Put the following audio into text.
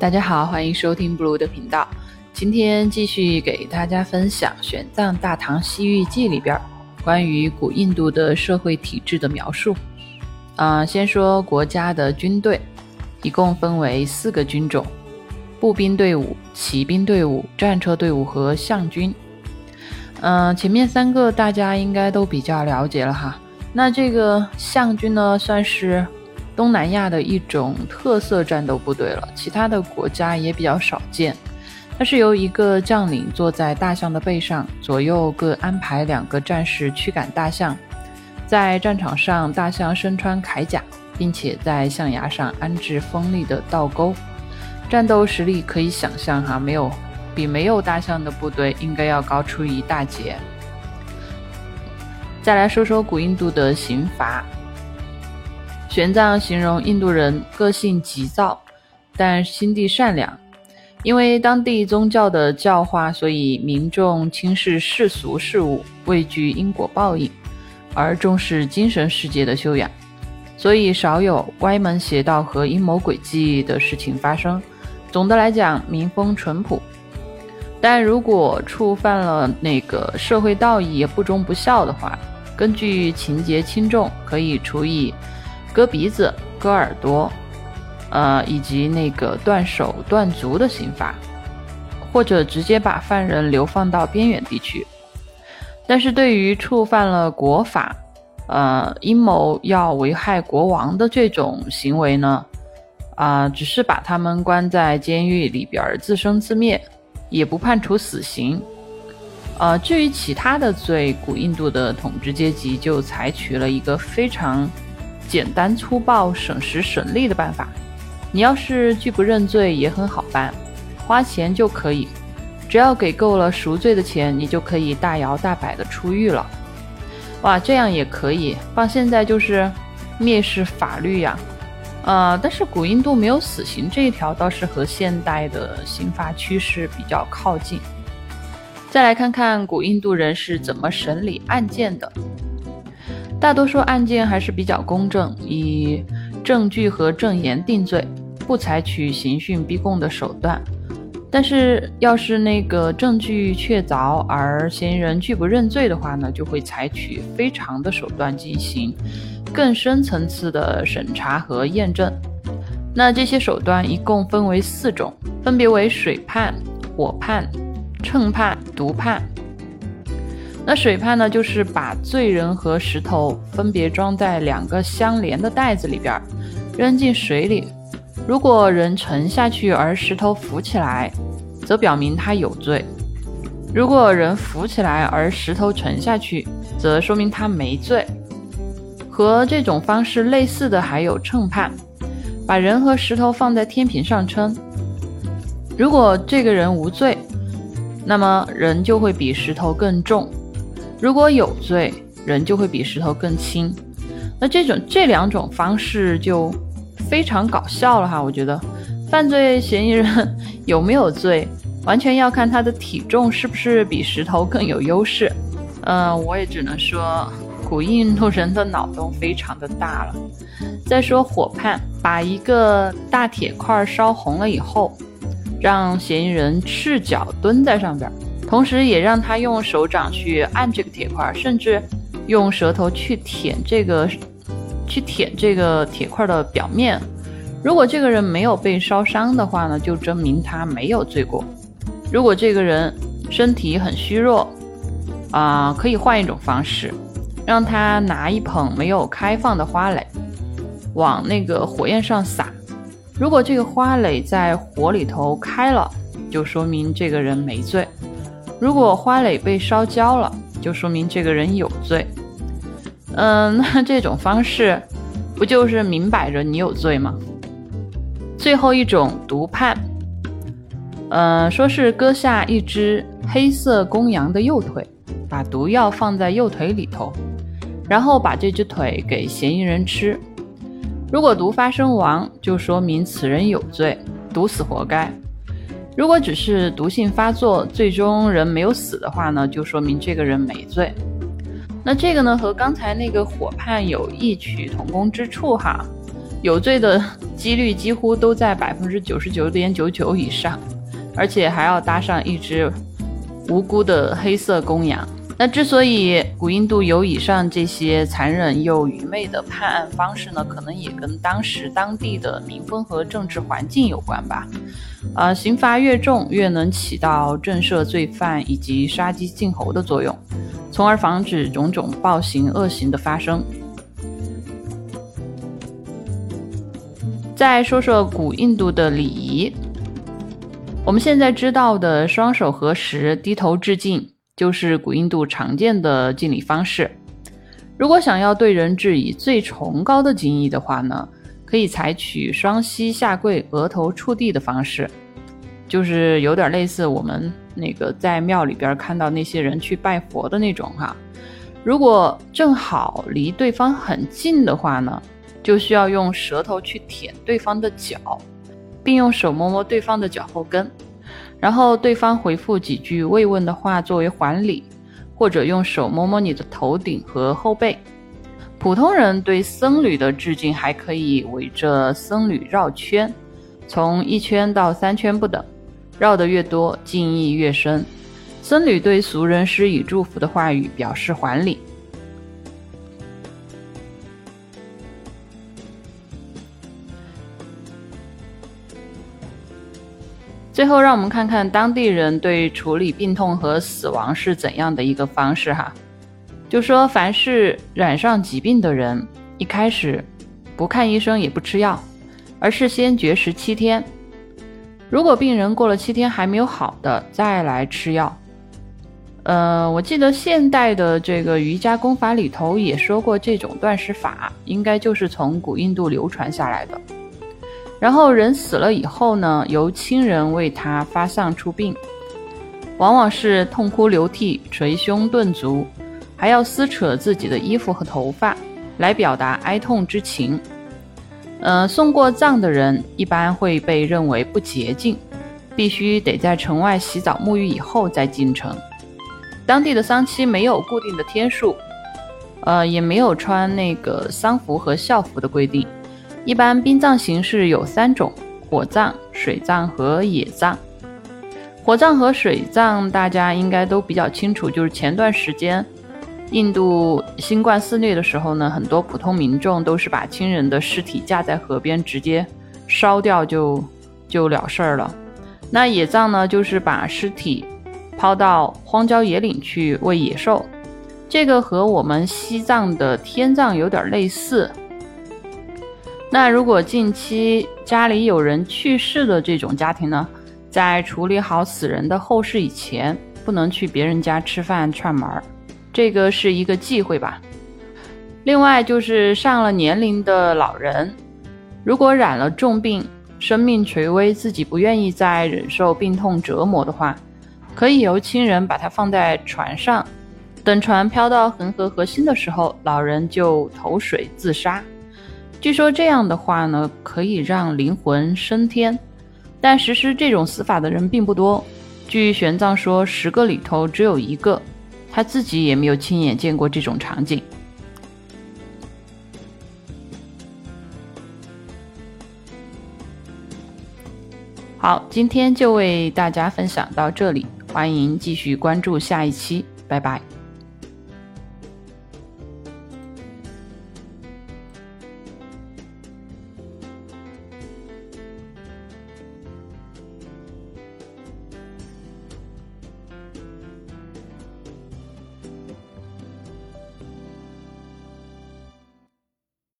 大家好，欢迎收听 Blue 的频道。今天继续给大家分享《玄奘大唐西域记》里边关于古印度的社会体制的描述。啊，先说国家的军队，一共分为四个军种：步兵队伍、骑兵队伍、战车队伍和象军。嗯，前面三个大家应该都比较了解了哈。那这个象军呢，算是。东南亚的一种特色战斗部队了，其他的国家也比较少见。它是由一个将领坐在大象的背上，左右各安排两个战士驱赶大象。在战场上，大象身穿铠甲，并且在象牙上安置锋利的倒钩。战斗实力可以想象哈，没有比没有大象的部队应该要高出一大截。再来说说古印度的刑罚。玄奘形容印度人个性急躁，但心地善良。因为当地宗教的教化，所以民众轻视世俗事物，畏惧因果报应，而重视精神世界的修养，所以少有歪门邪道和阴谋诡计的事情发生。总的来讲，民风淳朴。但如果触犯了那个社会道义，不忠不孝的话，根据情节轻重，可以处以。割鼻子、割耳朵，呃，以及那个断手断足的刑罚，或者直接把犯人流放到边远地区。但是对于触犯了国法，呃，阴谋要危害国王的这种行为呢，啊，只是把他们关在监狱里边自生自灭，也不判处死刑。呃，至于其他的罪，古印度的统治阶级就采取了一个非常。简单粗暴、省时省力的办法，你要是拒不认罪也很好办，花钱就可以，只要给够了赎罪的钱，你就可以大摇大摆的出狱了。哇，这样也可以，放现在就是蔑视法律呀。呃，但是古印度没有死刑这一条，倒是和现代的刑罚趋势比较靠近。再来看看古印度人是怎么审理案件的。大多数案件还是比较公正，以证据和证言定罪，不采取刑讯逼供的手段。但是，要是那个证据确凿而嫌疑人拒不认罪的话呢，就会采取非常的手段进行更深层次的审查和验证。那这些手段一共分为四种，分别为水判、火判、秤判、毒判。那水判呢，就是把罪人和石头分别装在两个相连的袋子里边，扔进水里。如果人沉下去而石头浮起来，则表明他有罪；如果人浮起来而石头沉下去，则说明他没罪。和这种方式类似的还有秤判，把人和石头放在天平上称。如果这个人无罪，那么人就会比石头更重。如果有罪，人就会比石头更轻。那这种这两种方式就非常搞笑了哈。我觉得，犯罪嫌疑人有没有罪，完全要看他的体重是不是比石头更有优势。嗯，我也只能说，古印度人的脑洞非常的大了。再说火判，把一个大铁块烧红了以后，让嫌疑人赤脚蹲在上边。同时，也让他用手掌去按这个铁块，甚至用舌头去舔这个，去舔这个铁块的表面。如果这个人没有被烧伤的话呢，就证明他没有罪过。如果这个人身体很虚弱，啊，可以换一种方式，让他拿一捧没有开放的花蕾，往那个火焰上撒。如果这个花蕾在火里头开了，就说明这个人没罪。如果花蕾被烧焦了，就说明这个人有罪。嗯，那这种方式不就是明摆着你有罪吗？最后一种毒判，嗯，说是割下一只黑色公羊的右腿，把毒药放在右腿里头，然后把这只腿给嫌疑人吃。如果毒发身亡，就说明此人有罪，毒死活该。如果只是毒性发作，最终人没有死的话呢，就说明这个人没罪。那这个呢，和刚才那个火判有异曲同工之处哈。有罪的几率几乎都在百分之九十九点九九以上，而且还要搭上一只无辜的黑色公羊。那之所以古印度有以上这些残忍又愚昧的判案方式呢，可能也跟当时当地的民风和政治环境有关吧。呃，刑罚越重，越能起到震慑罪犯以及杀鸡儆猴的作用，从而防止种种暴行恶行的发生。再说说古印度的礼仪，我们现在知道的双手合十、低头致敬。就是古印度常见的敬礼方式。如果想要对人致以最崇高的敬意的话呢，可以采取双膝下跪、额头触地的方式，就是有点类似我们那个在庙里边看到那些人去拜佛的那种哈。如果正好离对方很近的话呢，就需要用舌头去舔对方的脚，并用手摸摸对方的脚后跟。然后对方回复几句慰问的话作为还礼，或者用手摸摸你的头顶和后背。普通人对僧侣的致敬还可以围着僧侣绕圈，从一圈到三圈不等，绕得越多敬意越深。僧侣对俗人施以祝福的话语表示还礼。最后，让我们看看当地人对处理病痛和死亡是怎样的一个方式哈。就说，凡是染上疾病的人，一开始不看医生也不吃药，而是先绝食七天。如果病人过了七天还没有好的，再来吃药。呃，我记得现代的这个瑜伽功法里头也说过，这种断食法应该就是从古印度流传下来的。然后人死了以后呢，由亲人为他发丧出殡，往往是痛哭流涕、捶胸顿足，还要撕扯自己的衣服和头发，来表达哀痛之情。呃，送过葬的人一般会被认为不洁净，必须得在城外洗澡沐浴以后再进城。当地的丧期没有固定的天数，呃，也没有穿那个丧服和校服的规定。一般殡葬形式有三种：火葬、水葬和野葬。火葬和水葬大家应该都比较清楚，就是前段时间印度新冠肆虐的时候呢，很多普通民众都是把亲人的尸体架在河边，直接烧掉就就了事儿了。那野葬呢，就是把尸体抛到荒郊野岭去喂野兽，这个和我们西藏的天葬有点类似。那如果近期家里有人去世的这种家庭呢，在处理好死人的后事以前，不能去别人家吃饭串门儿，这个是一个忌讳吧。另外就是上了年龄的老人，如果染了重病，生命垂危，自己不愿意再忍受病痛折磨的话，可以由亲人把他放在船上，等船漂到恒河核心的时候，老人就投水自杀。据说这样的话呢，可以让灵魂升天，但实施这种死法的人并不多。据玄奘说，十个里头只有一个，他自己也没有亲眼见过这种场景。好，今天就为大家分享到这里，欢迎继续关注下一期，拜拜。